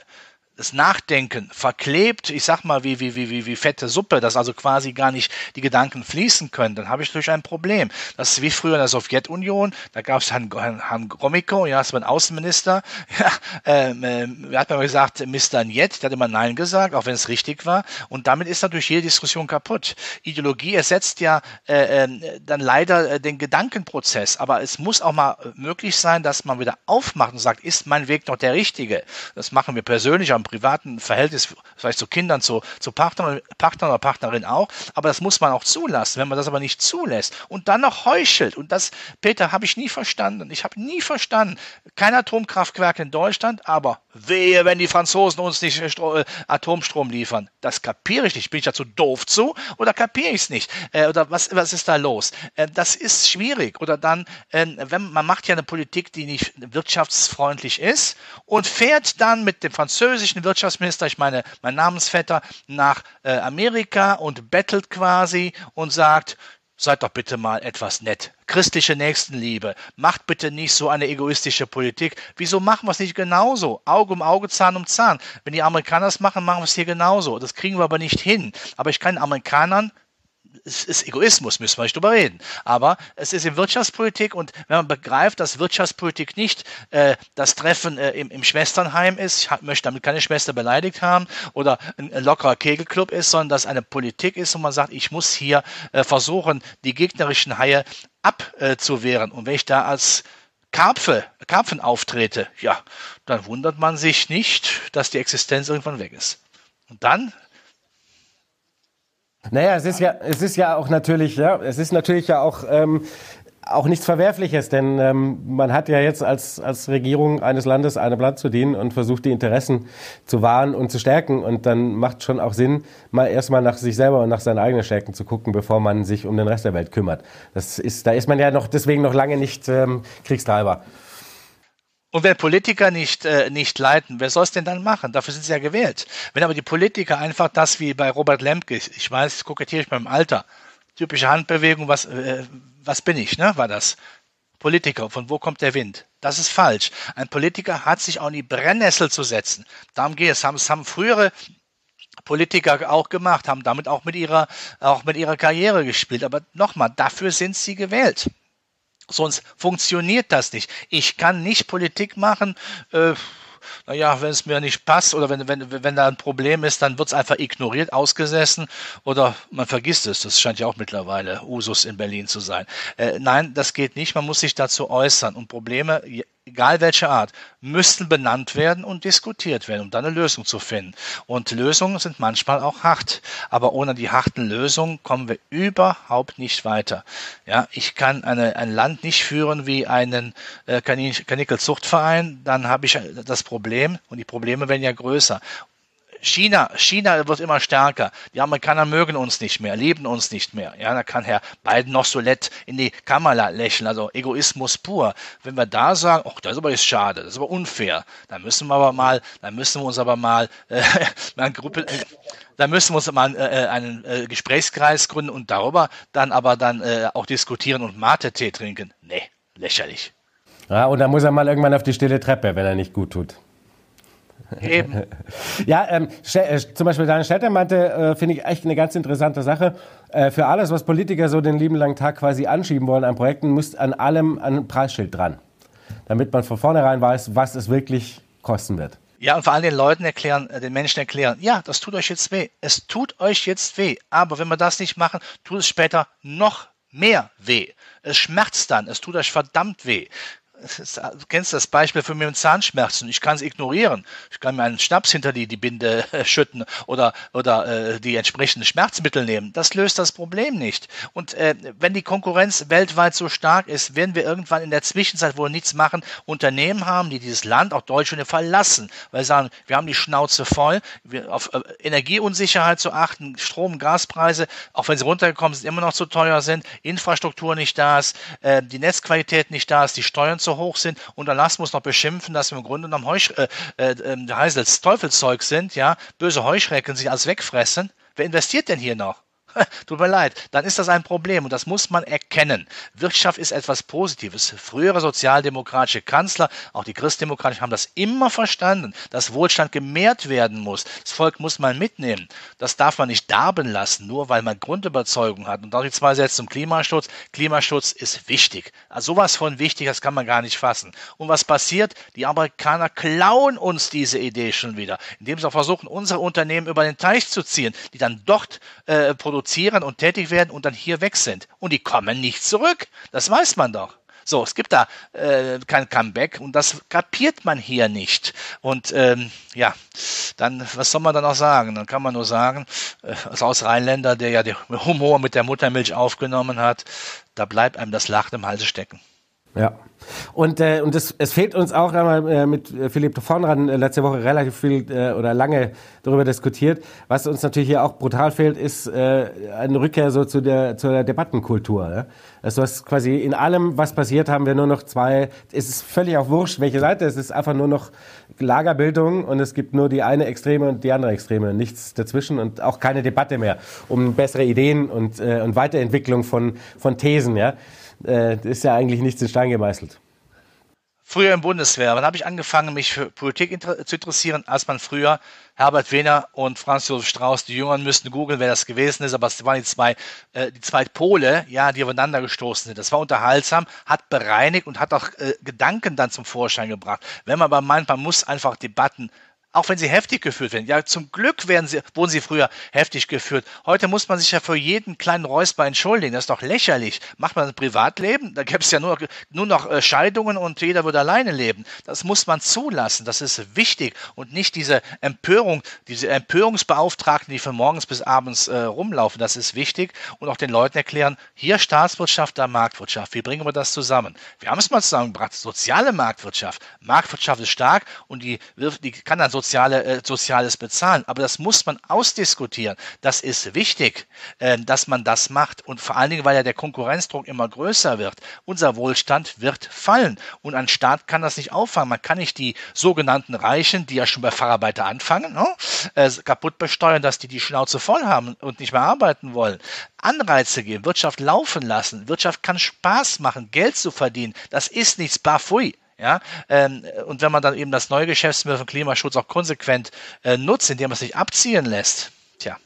das Nachdenken verklebt, ich sag mal, wie, wie, wie, wie, fette Suppe, dass also quasi gar nicht die Gedanken fließen können, dann habe ich natürlich ein Problem. Das ist wie früher in der Sowjetunion, da gab es Herrn, Herrn, Gromyko, ja, das war ein Außenminister, [LAUGHS] ja, ähm, äh, hat man gesagt, Mr. Njet, der hat immer Nein gesagt, auch wenn es richtig war. Und damit ist natürlich jede Diskussion kaputt. Ideologie ersetzt ja äh, äh, dann leider äh, den Gedankenprozess, aber es muss auch mal möglich sein, dass man wieder aufmacht und sagt, ist mein Weg noch der richtige? Das machen wir persönlich am privaten Verhältnis, vielleicht zu Kindern, zu, zu Partner, Partner oder Partnerin auch, aber das muss man auch zulassen. Wenn man das aber nicht zulässt und dann noch heuchelt, und das, Peter, habe ich nie verstanden. Ich habe nie verstanden, kein Atomkraftwerk in Deutschland, aber wehe, wenn die Franzosen uns nicht Stro äh, Atomstrom liefern. Das kapiere ich nicht. Bin ich dazu doof zu oder kapiere ich es nicht? Äh, oder was, was ist da los? Äh, das ist schwierig. Oder dann, äh, wenn man macht ja eine Politik, die nicht wirtschaftsfreundlich ist und fährt dann mit dem französischen Wirtschaftsminister, ich meine, mein Namensvetter, nach äh, Amerika und bettelt quasi und sagt, Seid doch bitte mal etwas nett. Christliche Nächstenliebe. Macht bitte nicht so eine egoistische Politik. Wieso machen wir es nicht genauso? Auge um Auge, Zahn um Zahn. Wenn die Amerikaner es machen, machen wir es hier genauso. Das kriegen wir aber nicht hin. Aber ich kann den Amerikanern es ist Egoismus, müssen wir nicht drüber reden. Aber es ist in Wirtschaftspolitik und wenn man begreift, dass Wirtschaftspolitik nicht äh, das Treffen äh, im, im, Schwesternheim ist, ich möchte damit keine Schwester beleidigt haben, oder ein, ein, lockerer Kegelclub ist, sondern dass eine Politik ist, wo man sagt, ich muss hier äh, versuchen, die gegnerischen Haie abzuwehren. und wenn ich da als Karpfe, Karpfen auftrete, ja, dann wundert man sich nicht, dass die Existenz irgendwann weg ist. Und dann naja, es ist ja, es ist ja auch natürlich, ja, es ist natürlich ja auch, ähm, auch nichts Verwerfliches, denn ähm, man hat ja jetzt als, als Regierung eines Landes einem Land zu dienen und versucht, die Interessen zu wahren und zu stärken. Und dann macht schon auch Sinn, mal erstmal nach sich selber und nach seinen eigenen Stärken zu gucken, bevor man sich um den Rest der Welt kümmert. Das ist, da ist man ja noch deswegen noch lange nicht ähm, Kriegstreiber. Und wenn Politiker nicht, äh, nicht leiten, wer soll es denn dann machen? Dafür sind sie ja gewählt. Wenn aber die Politiker einfach das wie bei Robert Lemke, ich weiß, kokettiere ich beim Alter, typische Handbewegung, was, äh, was bin ich, ne, war das. Politiker, von wo kommt der Wind? Das ist falsch. Ein Politiker hat sich auch in die Brennnessel zu setzen. Darum geht es. Es haben frühere Politiker auch gemacht, haben damit auch mit ihrer, auch mit ihrer Karriere gespielt. Aber nochmal, dafür sind sie gewählt. Sonst funktioniert das nicht. Ich kann nicht Politik machen. Äh, naja, wenn es mir nicht passt oder wenn, wenn, wenn da ein Problem ist, dann wird es einfach ignoriert, ausgesessen oder man vergisst es. Das scheint ja auch mittlerweile Usus in Berlin zu sein. Äh, nein, das geht nicht. Man muss sich dazu äußern und Probleme egal welche Art, müssten benannt werden und diskutiert werden, um dann eine Lösung zu finden. Und Lösungen sind manchmal auch hart, aber ohne die harten Lösungen kommen wir überhaupt nicht weiter. Ja, ich kann eine, ein Land nicht führen wie einen äh, Kanickelzuchtverein, dann habe ich das Problem und die Probleme werden ja größer. China, China wird immer stärker. Die Amerikaner mögen uns nicht mehr, lieben uns nicht mehr. Ja, da kann Herr Biden noch so nett in die Kamera lächeln, also Egoismus pur. Wenn wir da sagen, ach, das ist aber schade, das ist aber unfair, dann müssen wir aber mal, dann müssen wir uns aber mal, äh, [LAUGHS] mal Gruppe, äh, da müssen wir uns mal äh, äh, einen äh, Gesprächskreis gründen und darüber dann aber dann äh, auch diskutieren und Mate-Tee trinken. Nee, lächerlich. Ja, und dann muss er mal irgendwann auf die stille Treppe, wenn er nicht gut tut. Eben. [LAUGHS] ja, ähm, äh, zum Beispiel Daniel Stetter meinte, äh, finde ich echt eine ganz interessante Sache. Äh, für alles, was Politiker so den lieben langen Tag quasi anschieben wollen an Projekten, muss an allem ein Preisschild dran. Damit man von vornherein weiß, was es wirklich kosten wird. Ja, und vor allem den Leuten erklären, äh, den Menschen erklären, ja, das tut euch jetzt weh. Es tut euch jetzt weh. Aber wenn wir das nicht machen, tut es später noch mehr weh. Es schmerzt dann, es tut euch verdammt weh du kennst das Beispiel für mich mit Zahnschmerzen. Ich kann es ignorieren. Ich kann mir einen Schnaps hinter die, die Binde äh, schütten oder, oder äh, die entsprechenden Schmerzmittel nehmen. Das löst das Problem nicht. Und äh, wenn die Konkurrenz weltweit so stark ist, werden wir irgendwann in der Zwischenzeit, wo wir nichts machen, Unternehmen haben, die dieses Land, auch Deutschland, verlassen. Weil sie sagen, wir haben die Schnauze voll, wir, auf äh, Energieunsicherheit zu achten, Strom, Gaspreise, auch wenn sie runtergekommen sind, immer noch zu teuer sind, Infrastruktur nicht da ist, äh, die Netzqualität nicht da ist, die Steuern zu so hoch sind und der Last muss noch beschimpfen, dass wir im Grunde genommen Heusch, äh, äh, Heisels Teufelszeug sind, ja, böse Heuschrecken sich alles wegfressen. Wer investiert denn hier noch? [LAUGHS] Tut mir leid, dann ist das ein Problem und das muss man erkennen. Wirtschaft ist etwas Positives. Frühere sozialdemokratische Kanzler, auch die Christdemokraten, haben das immer verstanden, dass Wohlstand gemehrt werden muss. Das Volk muss man mitnehmen. Das darf man nicht darben lassen, nur weil man Grundüberzeugung hat. Und auch die zwei Sätze zum Klimaschutz. Klimaschutz ist wichtig. Also sowas von wichtig, das kann man gar nicht fassen. Und was passiert? Die Amerikaner klauen uns diese Idee schon wieder, indem sie auch versuchen, unsere Unternehmen über den Teich zu ziehen, die dann dort äh, produzieren produzieren und tätig werden und dann hier weg sind. Und die kommen nicht zurück. Das weiß man doch. So, es gibt da äh, kein Comeback und das kapiert man hier nicht. Und ähm, ja, dann, was soll man dann auch sagen? Dann kann man nur sagen, äh, als Rheinländer, der ja den Humor mit der Muttermilch aufgenommen hat, da bleibt einem das Lachen im Halse stecken. Ja. Und, äh, und es, es fehlt uns auch einmal äh, mit Philipp Vornran äh, letzte Woche relativ viel äh, oder lange darüber diskutiert. Was uns natürlich hier auch brutal fehlt, ist äh, eine Rückkehr so zu der, zu der Debattenkultur. Ja? Also was quasi in allem, was passiert, haben wir nur noch zwei. Es ist völlig auch wurscht, welche Seite. Es ist einfach nur noch Lagerbildung und es gibt nur die eine Extreme und die andere Extreme. Nichts dazwischen und auch keine Debatte mehr um bessere Ideen und, äh, und Weiterentwicklung von, von Thesen. Ja? Äh, ist ja eigentlich nichts in Stein gemeißelt. Früher im Bundeswehr, wann habe ich angefangen, mich für Politik inter zu interessieren, als man früher Herbert Wehner und Franz Josef Strauß, die Jüngeren müssten googeln, wer das gewesen ist, aber es waren die zwei, äh, die zwei Pole, ja, die aufeinander gestoßen sind. Das war unterhaltsam, hat bereinigt und hat auch äh, Gedanken dann zum Vorschein gebracht. Wenn man aber meint, man muss einfach Debatten auch wenn sie heftig geführt werden. Ja, zum Glück werden sie, wurden sie früher heftig geführt. Heute muss man sich ja für jeden kleinen Räusper entschuldigen. Das ist doch lächerlich. Macht man ein Privatleben? Da gäbe es ja nur, nur noch äh, Scheidungen und jeder würde alleine leben. Das muss man zulassen. Das ist wichtig und nicht diese Empörung, diese Empörungsbeauftragten, die von morgens bis abends äh, rumlaufen. Das ist wichtig und auch den Leuten erklären, hier Staatswirtschaft, da Marktwirtschaft. Wie bringen wir das zusammen? Wir haben es mal zusammengebracht. Soziale Marktwirtschaft. Marktwirtschaft ist stark und die, die kann dann so soziale, äh, Soziales bezahlen. Aber das muss man ausdiskutieren. Das ist wichtig, äh, dass man das macht. Und vor allen Dingen, weil ja der Konkurrenzdruck immer größer wird. Unser Wohlstand wird fallen. Und ein Staat kann das nicht auffangen. Man kann nicht die sogenannten Reichen, die ja schon bei Facharbeiter anfangen, ne, äh, kaputt besteuern, dass die die Schnauze voll haben und nicht mehr arbeiten wollen. Anreize geben, Wirtschaft laufen lassen. Wirtschaft kann Spaß machen, Geld zu verdienen. Das ist nichts bafui. Ja, ähm, und wenn man dann eben das neue Geschäftsmittel von Klimaschutz auch konsequent äh, nutzt, indem man es sich abziehen lässt, tja,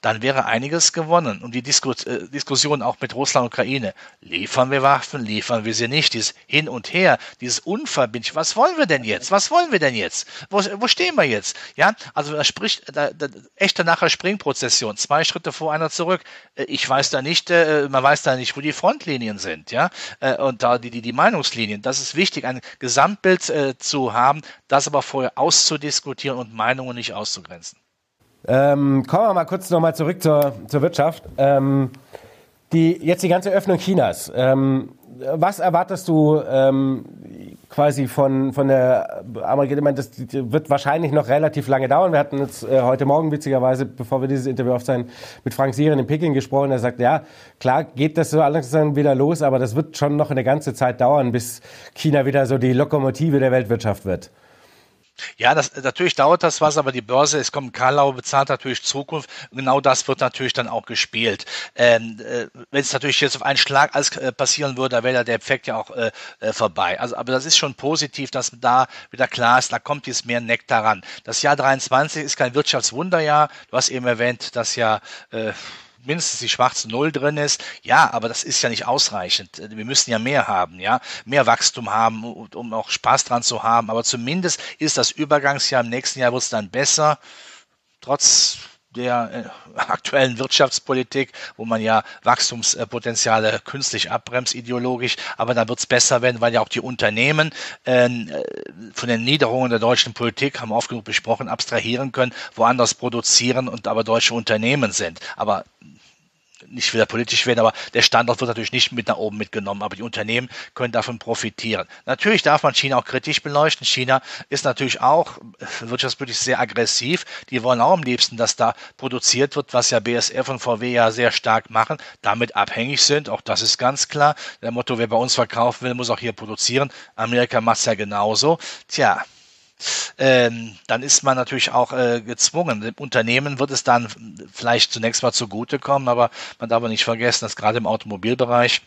dann wäre einiges gewonnen. Und die Diskus äh, Diskussion auch mit Russland und Ukraine. Liefern wir Waffen, liefern wir sie nicht? Dieses Hin und Her, dieses Unverbindliche. Was wollen wir denn jetzt? Was wollen wir denn jetzt? Wo, wo stehen wir jetzt? Ja, also da spricht da, da, echte nachher Springprozession. Zwei Schritte vor, einer zurück. Äh, ich weiß da nicht, äh, man weiß da nicht, wo die Frontlinien sind. Ja, äh, und da die, die, die Meinungslinien. Das ist wichtig, ein Gesamtbild äh, zu haben, das aber vorher auszudiskutieren und Meinungen nicht auszugrenzen. Ähm, kommen wir mal kurz nochmal zurück zur, zur Wirtschaft. Ähm, die, jetzt die ganze Öffnung Chinas. Ähm, was erwartest du ähm, quasi von, von der Amerikaner? Das wird wahrscheinlich noch relativ lange dauern. Wir hatten jetzt äh, heute Morgen witzigerweise, bevor wir dieses Interview aufzeigen, mit Frank Sieren in Peking gesprochen. Er sagt, ja, klar geht das so dann wieder los, aber das wird schon noch eine ganze Zeit dauern, bis China wieder so die Lokomotive der Weltwirtschaft wird. Ja, das, natürlich dauert das was, aber die Börse, es kommt Karlau, bezahlt natürlich Zukunft. Genau das wird natürlich dann auch gespielt. Ähm, äh, Wenn es natürlich jetzt auf einen Schlag alles äh, passieren würde, da wäre der Effekt ja auch äh, äh, vorbei. Also, aber das ist schon positiv, dass da wieder klar ist, da kommt jetzt mehr Nektar ran. Das Jahr 23 ist kein Wirtschaftswunderjahr. Du hast eben erwähnt, dass ja äh, mindestens die schwarze Null drin ist. Ja, aber das ist ja nicht ausreichend. Wir müssen ja mehr haben, ja, mehr Wachstum haben, um auch Spaß dran zu haben. Aber zumindest ist das Übergangsjahr. Im nächsten Jahr wird es dann besser. Trotz der äh, [LAUGHS] aktuellen Wirtschaftspolitik, wo man ja Wachstumspotenziale künstlich abbremst ideologisch, aber da wird es besser werden, weil ja auch die Unternehmen ähm, äh, von den Niederungen der deutschen Politik, haben wir oft genug besprochen, abstrahieren können, woanders produzieren und aber deutsche Unternehmen sind. Aber nicht wieder politisch werden, aber der Standort wird natürlich nicht mit nach oben mitgenommen, aber die Unternehmen können davon profitieren. Natürlich darf man China auch kritisch beleuchten. China ist natürlich auch wirtschaftspolitisch sehr aggressiv. Die wollen auch am liebsten, dass da produziert wird, was ja BSF und VW ja sehr stark machen, damit abhängig sind. Auch das ist ganz klar. Der Motto, wer bei uns verkaufen will, muss auch hier produzieren. Amerika macht es ja genauso. Tja, ähm, dann ist man natürlich auch äh, gezwungen. Dem Unternehmen wird es dann vielleicht zunächst mal zugutekommen, aber man darf nicht vergessen, dass gerade im Automobilbereich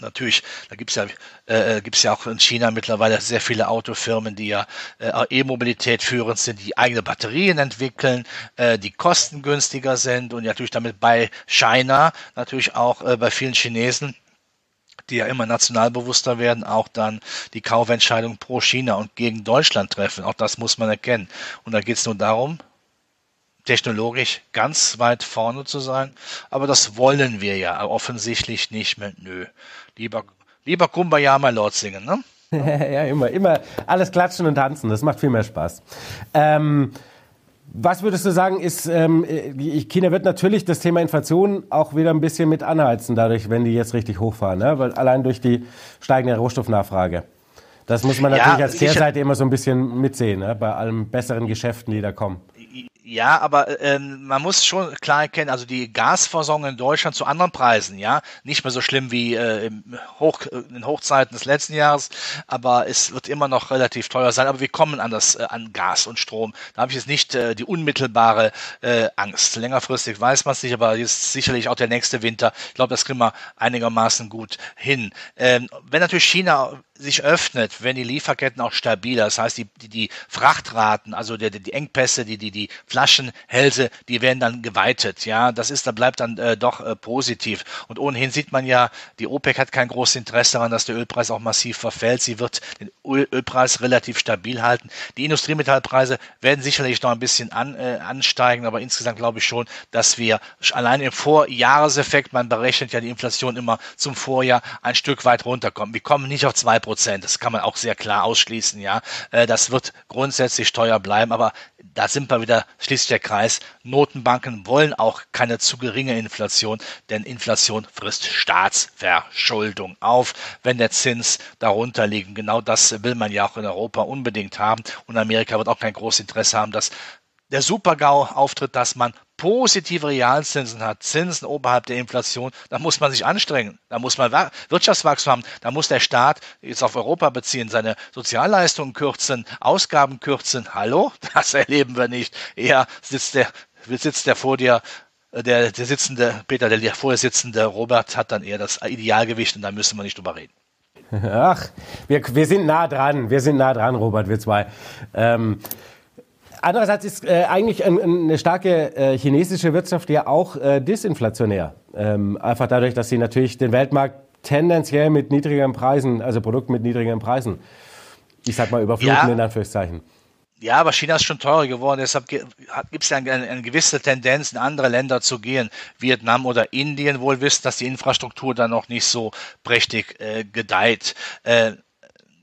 Natürlich, da gibt's ja, äh, gibt's ja auch in China mittlerweile sehr viele Autofirmen, die ja äh, E-Mobilität führend sind, die eigene Batterien entwickeln, äh, die kostengünstiger sind und natürlich damit bei China, natürlich auch äh, bei vielen Chinesen die ja immer nationalbewusster werden, auch dann die Kaufentscheidung pro China und gegen Deutschland treffen. Auch das muss man erkennen. Und da geht es nur darum, technologisch ganz weit vorne zu sein. Aber das wollen wir ja offensichtlich nicht mehr. Nö. Lieber Lieber Kumbaya, mein Lord singen, ne? [LAUGHS] ja, immer, immer alles klatschen und tanzen, das macht viel mehr Spaß. Ähm, was würdest du sagen, ist, ähm, China wird natürlich das Thema Inflation auch wieder ein bisschen mit anheizen, dadurch, wenn die jetzt richtig hochfahren, ne? weil allein durch die steigende Rohstoffnachfrage. Das muss man natürlich ja, als Kehrseite immer so ein bisschen mitsehen, ne? bei allen besseren Geschäften, die da kommen. Ja, aber äh, man muss schon klar erkennen, also die Gasversorgung in Deutschland zu anderen Preisen, ja, nicht mehr so schlimm wie äh, im Hoch, in den Hochzeiten des letzten Jahres, aber es wird immer noch relativ teuer sein. Aber wir kommen an das äh, an Gas und Strom. Da habe ich jetzt nicht äh, die unmittelbare äh, Angst. Längerfristig weiß man es nicht, aber jetzt sicherlich auch der nächste Winter. Ich glaube, das kriegen wir einigermaßen gut hin. Ähm, wenn natürlich China sich öffnet, wenn die Lieferketten auch stabiler, das heißt die, die, die Frachtraten, also die, die Engpässe, die, die, die Flaschenhälse, die werden dann geweitet. Ja, das ist, da bleibt dann äh, doch äh, positiv. Und ohnehin sieht man ja, die OPEC hat kein großes Interesse daran, dass der Ölpreis auch massiv verfällt. Sie wird den Öl, Ölpreis relativ stabil halten. Die Industriemetallpreise werden sicherlich noch ein bisschen an, äh, ansteigen, aber insgesamt glaube ich schon, dass wir allein im Vorjahreseffekt, man berechnet ja die Inflation immer zum Vorjahr, ein Stück weit runterkommen. Wir kommen nicht auf zwei Prozent. Das kann man auch sehr klar ausschließen, ja. Äh, das wird grundsätzlich teuer bleiben, aber da sind wir wieder schließlich der Kreis. Notenbanken wollen auch keine zu geringe Inflation, denn Inflation frisst Staatsverschuldung auf, wenn der Zins darunter liegt. Genau das will man ja auch in Europa unbedingt haben. Und Amerika wird auch kein großes Interesse haben, dass der Super-GAU auftritt, dass man positive Realzinsen hat, Zinsen oberhalb der Inflation, da muss man sich anstrengen, da muss man Wirtschaftswachstum haben, da muss der Staat jetzt auf Europa beziehen, seine Sozialleistungen kürzen, Ausgaben kürzen. Hallo? [LAUGHS] Das erleben wir nicht. Eher sitzt der, sitzt der vor dir äh, der, der sitzende, Peter, der vor dir sitzende Robert hat dann eher das Idealgewicht und da müssen wir nicht drüber reden. Ach, wir, wir sind nah dran, wir sind nah dran, Robert, wir zwei. Ähm, Andererseits ist äh, eigentlich ein, eine starke äh, chinesische Wirtschaft ja auch äh, disinflationär. Ähm, einfach dadurch, dass sie natürlich den Weltmarkt tendenziell mit niedrigeren Preisen, also Produkten mit niedrigeren Preisen, ich sag mal überfluten ja. in Anführungszeichen. Ja, aber China ist schon teurer geworden. Deshalb gibt es ja eine, eine, gewisse Tendenz, in andere Länder zu gehen. Vietnam oder Indien wohl wissen, dass die Infrastruktur da noch nicht so prächtig äh, gedeiht. Äh,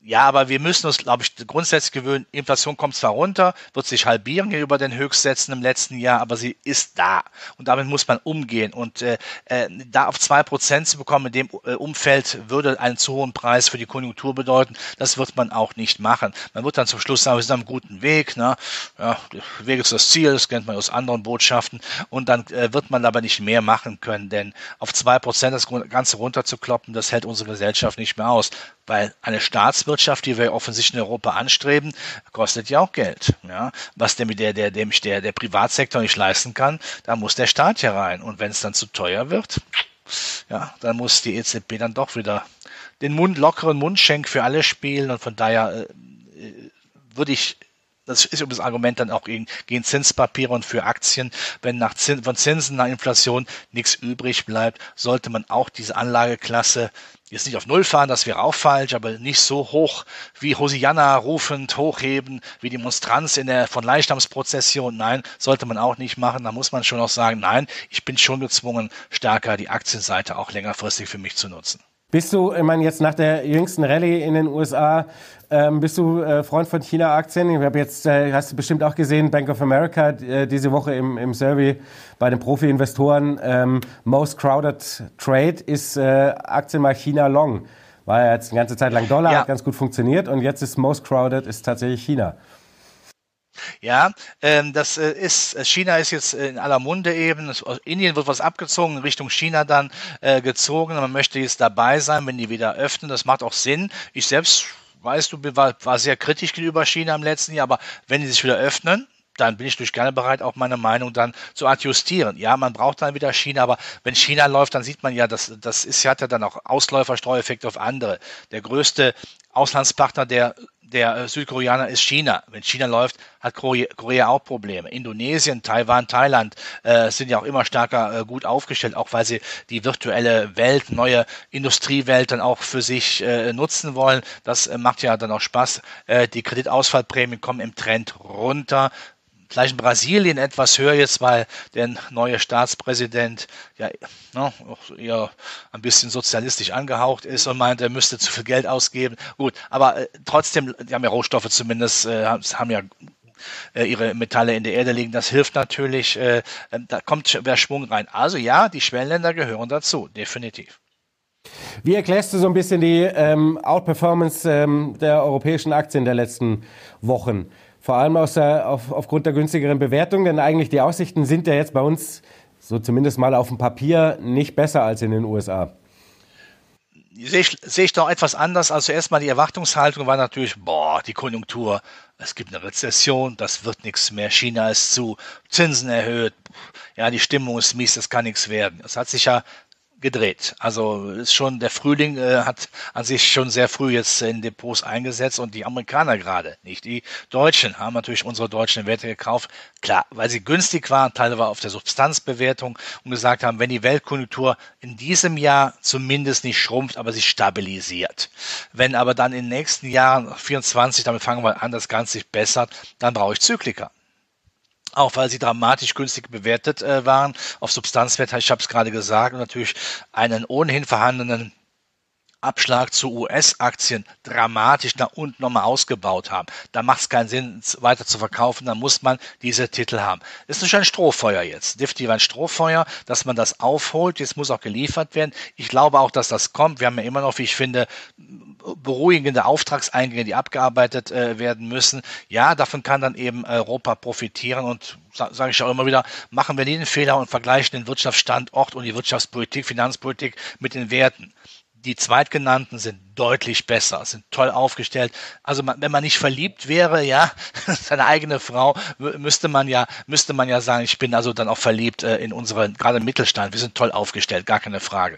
ja, aber wir müssen uns, glaube ich, grundsätzlich gewöhnen, Inflation kommt zwar runter, wird sich halbieren gegenüber den Höchstsätzen im letzten Jahr, aber sie ist da. Und damit muss man umgehen. Und äh, äh, da auf zwei Prozent zu bekommen in dem äh, Umfeld würde einen zu hohen Preis für die Konjunktur bedeuten. Das wird man auch nicht machen. Man wird dann zum Schluss sagen, wir sind am guten Weg. Ne? Ja, der Weg ist das Ziel, das kennt man aus anderen Botschaften. Und dann äh, wird man aber nicht mehr machen können, denn auf zwei Prozent das Ganze runterzukloppen, das hält unsere Gesellschaft nicht mehr aus. Weil eine Staatswirtschaft, die wir offensichtlich in Europa anstreben, kostet ja auch Geld. Ja? Was der, der, der, dem der, der Privatsektor nicht leisten kann, da muss der Staat ja rein. Und wenn es dann zu teuer wird, ja, dann muss die EZB dann doch wieder den Mund, lockeren Mundschenk für alle spielen. Und von daher äh, äh würde ich das ist übrigens das Argument dann auch gegen, Zinspapiere und für Aktien. Wenn nach Zins, von Zinsen nach Inflation nichts übrig bleibt, sollte man auch diese Anlageklasse jetzt nicht auf Null fahren, das wäre auch falsch, aber nicht so hoch wie Hosianna rufend hochheben, wie die Monstranz in der von Leichnamsprozession. Nein, sollte man auch nicht machen. Da muss man schon auch sagen, nein, ich bin schon gezwungen, stärker die Aktienseite auch längerfristig für mich zu nutzen. Bist du, ich meine, jetzt nach der jüngsten Rallye in den USA, ähm, bist du äh, Freund von China-Aktien? Ich habe jetzt, äh, hast du bestimmt auch gesehen, Bank of America äh, diese Woche im, im Survey bei den Profi-Investoren, ähm, Most Crowded Trade ist äh, Aktienmarkt China Long. War ja jetzt eine ganze Zeit lang Dollar, ja. hat ganz gut funktioniert und jetzt ist Most Crowded ist tatsächlich China. Ja, ähm, das äh, ist, äh, China ist jetzt in aller Munde eben. Es, Indien wird was abgezogen, Richtung China dann äh, gezogen. Man möchte jetzt dabei sein, wenn die wieder öffnen. Das macht auch Sinn. Ich selbst, weißt du, war, war sehr kritisch gegenüber China im letzten Jahr, aber wenn die sich wieder öffnen, dann bin ich durch gerne bereit, auch meine Meinung dann zu adjustieren. Ja, man braucht dann wieder China, aber wenn China läuft, dann sieht man ja, dass das ist, hat ja dann auch Ausläuferstreueffekte auf andere. Der größte Auslandspartner der der äh, Südkoreaner ist China. Wenn China läuft, hat Korea auch Probleme. Indonesien, Taiwan, Thailand äh, sind ja auch immer stärker äh, gut aufgestellt, auch weil sie die virtuelle Welt, neue Industriewelt dann auch für sich äh, nutzen wollen. Das äh, macht ja dann auch Spaß. Äh, die Kreditausfallprämien kommen im Trend runter. Vielleicht in Brasilien etwas höher jetzt, weil der neue Staatspräsident ja ne, eher ein bisschen sozialistisch angehaucht ist und meint, er müsste zu viel Geld ausgeben. Gut, aber äh, trotzdem, die haben ja Rohstoffe zumindest, äh, haben ja äh, ihre Metalle in der Erde liegen. Das hilft natürlich, äh, da kommt mehr Schwung rein. Also ja, die Schwellenländer gehören dazu, definitiv. Wie erklärst du so ein bisschen die ähm, Outperformance ähm, der europäischen Aktien der letzten Wochen? Vor allem aus der, auf, aufgrund der günstigeren Bewertung, denn eigentlich die Aussichten sind ja jetzt bei uns, so zumindest mal auf dem Papier, nicht besser als in den USA. Sehe ich, sehe ich doch etwas anders. Also erstmal die Erwartungshaltung war natürlich, boah, die Konjunktur, es gibt eine Rezession, das wird nichts mehr, China ist zu, Zinsen erhöht, ja, die Stimmung ist mies, das kann nichts werden. Das hat sich ja gedreht. Also ist schon der Frühling äh, hat an sich schon sehr früh jetzt in Depots eingesetzt und die Amerikaner gerade, nicht die Deutschen, haben natürlich unsere deutschen Werte gekauft. Klar, weil sie günstig waren, teilweise auf der Substanzbewertung und gesagt haben, wenn die Weltkonjunktur in diesem Jahr zumindest nicht schrumpft, aber sich stabilisiert. Wenn aber dann in den nächsten Jahren 24, damit fangen wir an, das Ganze sich bessert, dann brauche ich Zykliker auch weil sie dramatisch günstig bewertet äh, waren. Auf Substanzwert, ich habe es gerade gesagt, und natürlich einen ohnehin vorhandenen Abschlag zu US-Aktien dramatisch nach unten nochmal ausgebaut haben. Da macht es keinen Sinn, weiter zu verkaufen, da muss man diese Titel haben. Ist natürlich ein Strohfeuer jetzt, definitiv ein Strohfeuer, dass man das aufholt, jetzt muss auch geliefert werden. Ich glaube auch, dass das kommt. Wir haben ja immer noch, wie ich finde, beruhigende Auftragseingänge, die abgearbeitet äh, werden müssen. Ja, davon kann dann eben Europa profitieren und sage ich auch immer wieder, machen wir nie den Fehler und vergleichen den Wirtschaftsstandort und die Wirtschaftspolitik, Finanzpolitik mit den Werten die zweitgenannten sind deutlich besser, sind toll aufgestellt. Also man, wenn man nicht verliebt wäre, ja, [LAUGHS] seine eigene Frau, müsste man ja, müsste man ja sagen, ich bin also dann auch verliebt äh, in unsere, gerade Mittelstand. Wir sind toll aufgestellt, gar keine Frage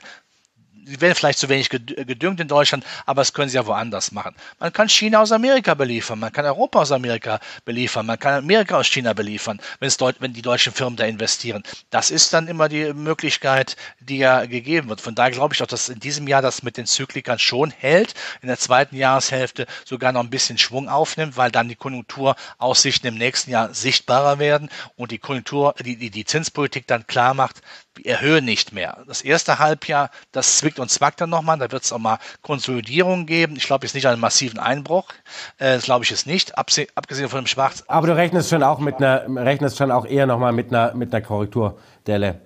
sie werden vielleicht zu wenig gedüngt in Deutschland, aber das können sie ja woanders machen. Man kann China aus Amerika beliefern, man kann Europa aus Amerika beliefern, man kann Amerika aus China beliefern, wenn, die deutschen Firmen da investieren. Das ist dann immer die Möglichkeit, die ja gegeben wird. Von daher glaube ich auch, dass in diesem Jahr das mit den Zyklikern schon hält, in der zweiten Jahreshälfte sogar noch ein bisschen Schwung aufnimmt, weil dann die Konjunkturaussichten im nächsten Jahr sichtbarer werden und die Konjunktur, die, die, die Zinspolitik dann klar macht, erhöhen nicht mehr. Das erste Halbjahr, das zwickt und zwackt dann nochmal, da wird es auch mal Konsolidierung geben. Ich glaube jetzt nicht an einen massiven Einbruch, äh, das glaube ich jetzt nicht, abgesehen von dem Schwarz. Aber du rechnest schon auch mit einer, rechnest schon auch eher nochmal mit einer, mit einer Korrekturdelle.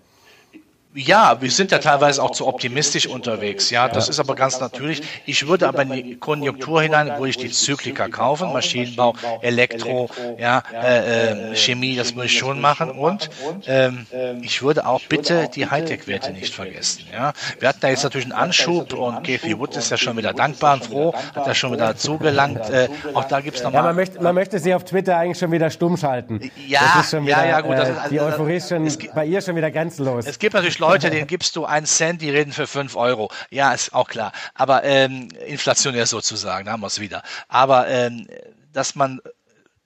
Ja, wir sind ja teilweise auch zu optimistisch unterwegs. Ja, das ist aber ganz natürlich. Ich würde aber in die Konjunktur hinein, wo ich die Zyklika kaufen, Maschinenbau, Elektro, ja, äh, äh, Chemie, das würde ich schon machen. Und ähm, ich würde auch bitte die Hightech-Werte nicht vergessen. Ja, wir hatten da jetzt natürlich einen Anschub und Kathy Wood ist ja schon wieder dankbar und froh, hat ja schon wieder zugelangt. Äh, auch da gibt's nochmal. Ja, man möchte, man möchte sie auf Twitter eigentlich schon wieder stumm schalten. Ja, wieder, ja, ja, gut. Das äh, ist, die Euphorie ist schon bei ihr schon wieder ganz los. Es gibt natürlich Leute, denen gibst du einen Cent, die reden für fünf Euro. Ja, ist auch klar. Aber ähm, inflationär sozusagen, da haben wir es wieder. Aber ähm, dass man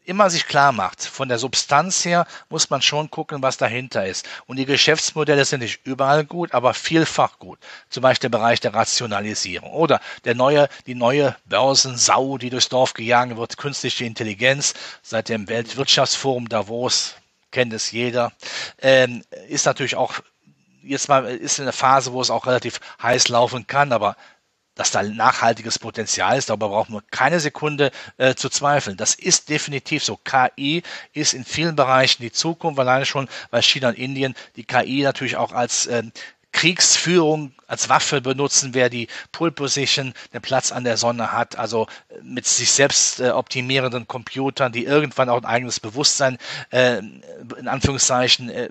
immer sich klar macht, von der Substanz her muss man schon gucken, was dahinter ist. Und die Geschäftsmodelle sind nicht überall gut, aber vielfach gut. Zum Beispiel der Bereich der Rationalisierung oder der neue, die neue Börsensau, die durchs Dorf gejagt wird, künstliche Intelligenz seit dem Weltwirtschaftsforum Davos kennt es jeder, ähm, ist natürlich auch jetzt mal ist in der Phase, wo es auch relativ heiß laufen kann, aber dass da nachhaltiges Potenzial ist, darüber brauchen wir keine Sekunde äh, zu zweifeln. Das ist definitiv so. KI ist in vielen Bereichen die Zukunft, alleine schon, weil China und Indien die KI natürlich auch als äh, Kriegsführung als Waffe benutzen, wer die Pull Position, den Platz an der Sonne hat, also äh, mit sich selbst äh, optimierenden Computern, die irgendwann auch ein eigenes Bewusstsein äh, in Anführungszeichen äh,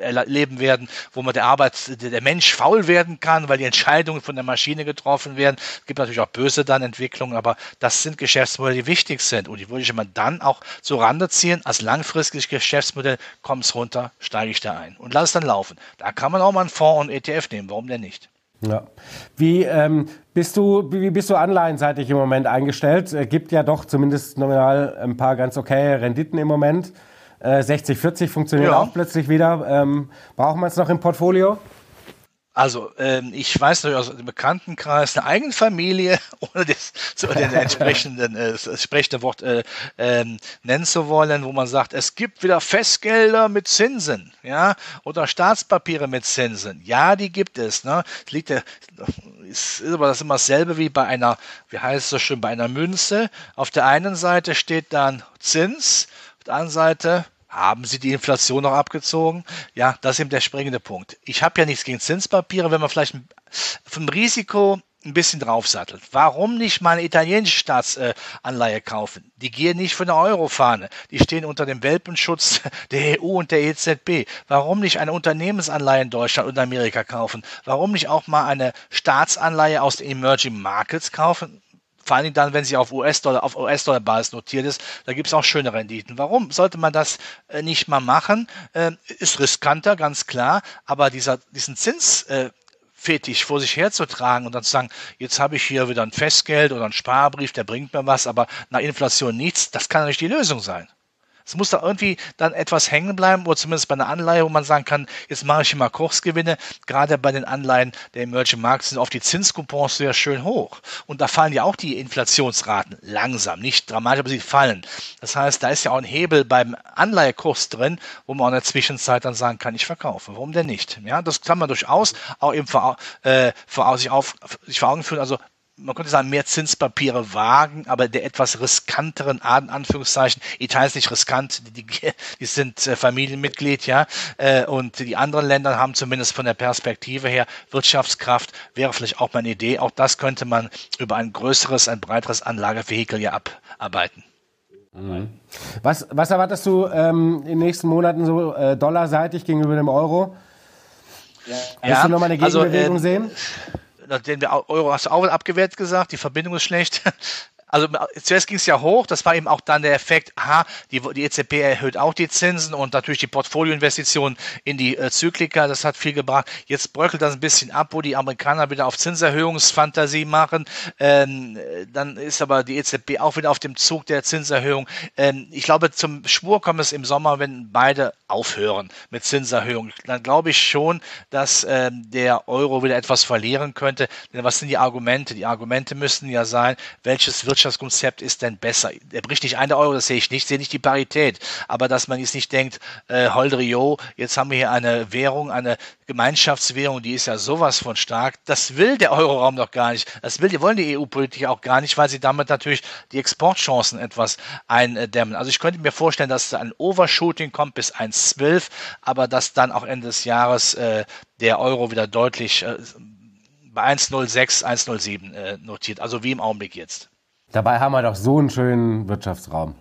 erleben werden, wo man der Arbeit, der Mensch faul werden kann, weil die Entscheidungen von der Maschine getroffen werden. Es gibt natürlich auch böse dann Entwicklungen, aber das sind Geschäftsmodelle, die wichtig sind und die würde ich immer dann auch Rande ziehen. Als langfristiges Geschäftsmodell kommt es runter, steige ich da ein und lass es dann laufen. Da kann man auch mal einen Fonds und ETF nehmen, warum denn nicht? Ja. Wie ähm, bist du, wie bist du anleihenseitig im Moment eingestellt? Es gibt ja doch zumindest nominal ein paar ganz okay Renditen im Moment. 60-40 äh, funktioniert ja. auch plötzlich wieder. Ähm, brauchen wir es noch im Portfolio? Also, ähm, ich weiß natürlich aus dem Bekanntenkreis eine eigene Familie, [LAUGHS] ohne das zu den [LAUGHS] entsprechenden, äh, das entsprechende Wort äh, ähm, nennen zu wollen, wo man sagt, es gibt wieder Festgelder mit Zinsen, ja, oder Staatspapiere mit Zinsen. Ja, die gibt es. Ne? Das liegt ist, ist aber das immer dasselbe wie bei einer, wie heißt es so schön, bei einer Münze. Auf der einen Seite steht dann Zins, auf der anderen Seite haben Sie die Inflation noch abgezogen? Ja, das ist eben der springende Punkt. Ich habe ja nichts gegen Zinspapiere, wenn man vielleicht vom Risiko ein bisschen draufsattelt. Warum nicht mal eine italienische Staatsanleihe kaufen? Die gehen nicht für eine Eurofahne. Die stehen unter dem Welpenschutz [LAUGHS] der EU und der EZB. Warum nicht eine Unternehmensanleihe in Deutschland und Amerika kaufen? Warum nicht auch mal eine Staatsanleihe aus den Emerging Markets kaufen? Vor allen Dingen dann, wenn sie auf US-Dollar, auf US-Dollar-Basis notiert ist, da gibt es auch schöne Renditen. Warum sollte man das äh, nicht mal machen? Äh, ist riskanter, ganz klar, aber dieser, diesen Zins, äh, Fetisch vor sich herzutragen und dann zu sagen, jetzt habe ich hier wieder ein Festgeld oder ein Sparbrief, der bringt mir was, aber nach Inflation nichts, das kann nicht die Lösung sein. Es muss da irgendwie dann etwas hängen bleiben, oder zumindest bei einer Anleihe, wo man sagen kann, jetzt mache ich immer Kursgewinne. Gerade bei den Anleihen der Emerging Markets sind oft die Zinskupons sehr schön hoch. Und da fallen ja auch die Inflationsraten langsam, nicht dramatisch, aber sie fallen. Das heißt, da ist ja auch ein Hebel beim Anleihekurs drin, wo man in der Zwischenzeit dann sagen kann, ich verkaufe. Warum denn nicht? Ja, das kann man durchaus auch eben vor, äh, vor, sich, auf, sich vor Augen führen. Also man könnte sagen, mehr Zinspapiere wagen, aber der etwas riskanteren Art, in Anführungszeichen, Italien ist nicht riskant, die, die sind äh, Familienmitglied, ja, äh, und die anderen Länder haben zumindest von der Perspektive her Wirtschaftskraft, wäre vielleicht auch mal eine Idee. Auch das könnte man über ein größeres, ein breiteres Anlagevehikel ja abarbeiten. Mhm. Was, was erwartest du ähm, in den nächsten Monaten so äh, dollarseitig gegenüber dem Euro? Ja, Willst du nochmal eine also, Gegenbewegung also, äh, sehen? Den Euro hast du auch abgewertet gesagt, die Verbindung ist schlecht. [LAUGHS] Also zuerst ging es ja hoch, das war eben auch dann der Effekt, aha, die, die EZB erhöht auch die Zinsen und natürlich die Portfolioinvestitionen in die äh, Zyklika, das hat viel gebracht. Jetzt bröckelt das ein bisschen ab, wo die Amerikaner wieder auf Zinserhöhungsfantasie machen. Ähm, dann ist aber die EZB auch wieder auf dem Zug der Zinserhöhung. Ähm, ich glaube, zum Schwur kommt es im Sommer, wenn beide aufhören mit Zinserhöhung. Dann glaube ich schon, dass ähm, der Euro wieder etwas verlieren könnte. Denn was sind die Argumente? Die Argumente müssten ja sein, welches Wirtschafts Wirtschaftskonzept ist denn besser? Er bricht nicht ein Euro, das sehe ich nicht, sehe nicht die Parität. Aber dass man jetzt nicht denkt, äh, Holdrio, jetzt haben wir hier eine Währung, eine Gemeinschaftswährung, die ist ja sowas von stark. Das will der Euroraum doch gar nicht. Das will, die wollen die EU-Politiker auch gar nicht, weil sie damit natürlich die Exportchancen etwas eindämmen. Also ich könnte mir vorstellen, dass da ein Overshooting kommt bis 1,12, aber dass dann auch Ende des Jahres äh, der Euro wieder deutlich äh, bei 1,06, 1,07 äh, notiert. Also wie im Augenblick jetzt. Dabei haben wir doch so einen schönen Wirtschaftsraum.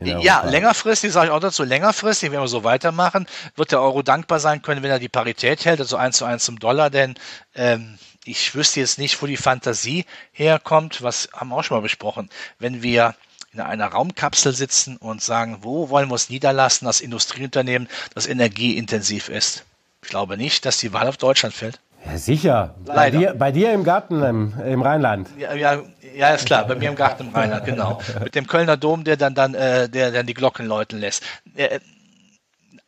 Ja, längerfristig, sage ich auch dazu, längerfristig, wenn wir so weitermachen, wird der Euro dankbar sein können, wenn er die Parität hält, also 1 zu 1 zum Dollar, denn ähm, ich wüsste jetzt nicht, wo die Fantasie herkommt, was haben wir auch schon mal besprochen, wenn wir in einer Raumkapsel sitzen und sagen, wo wollen wir uns niederlassen, das Industrieunternehmen, das energieintensiv ist. Ich glaube nicht, dass die Wahl auf Deutschland fällt. Ja, sicher. Bei dir, bei dir, im Garten im, im Rheinland. Ja, ja, ja, ist klar. Bei mir im Garten im Rheinland, genau. Mit dem Kölner Dom, der dann, dann, äh, der dann die Glocken läuten lässt. Äh,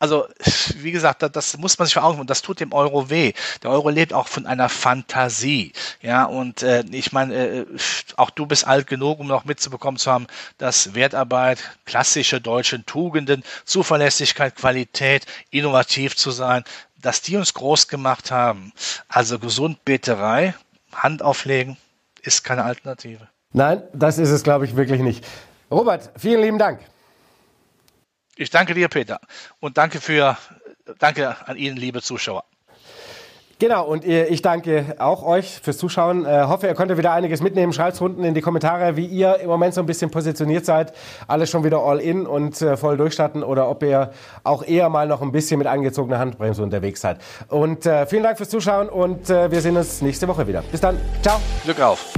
also, wie gesagt, das, das muss man sich vor Augen und das tut dem Euro weh. Der Euro lebt auch von einer Fantasie. Ja, und äh, ich meine, äh, auch du bist alt genug, um noch mitzubekommen zu haben, dass Wertarbeit, klassische deutsche Tugenden, Zuverlässigkeit, Qualität, innovativ zu sein, dass die uns groß gemacht haben. Also Gesundbeterei, Hand auflegen, ist keine Alternative. Nein, das ist es, glaube ich, wirklich nicht. Robert, vielen lieben Dank. Ich danke dir, Peter. Und danke für, danke an Ihnen, liebe Zuschauer. Genau, und ich danke auch euch fürs Zuschauen. Äh, hoffe, ihr konntet wieder einiges mitnehmen. Schreibt unten in die Kommentare, wie ihr im Moment so ein bisschen positioniert seid. Alles schon wieder all in und äh, voll durchstarten oder ob ihr auch eher mal noch ein bisschen mit angezogener Handbremse unterwegs seid. Und äh, vielen Dank fürs Zuschauen und äh, wir sehen uns nächste Woche wieder. Bis dann. Ciao. Glück auf.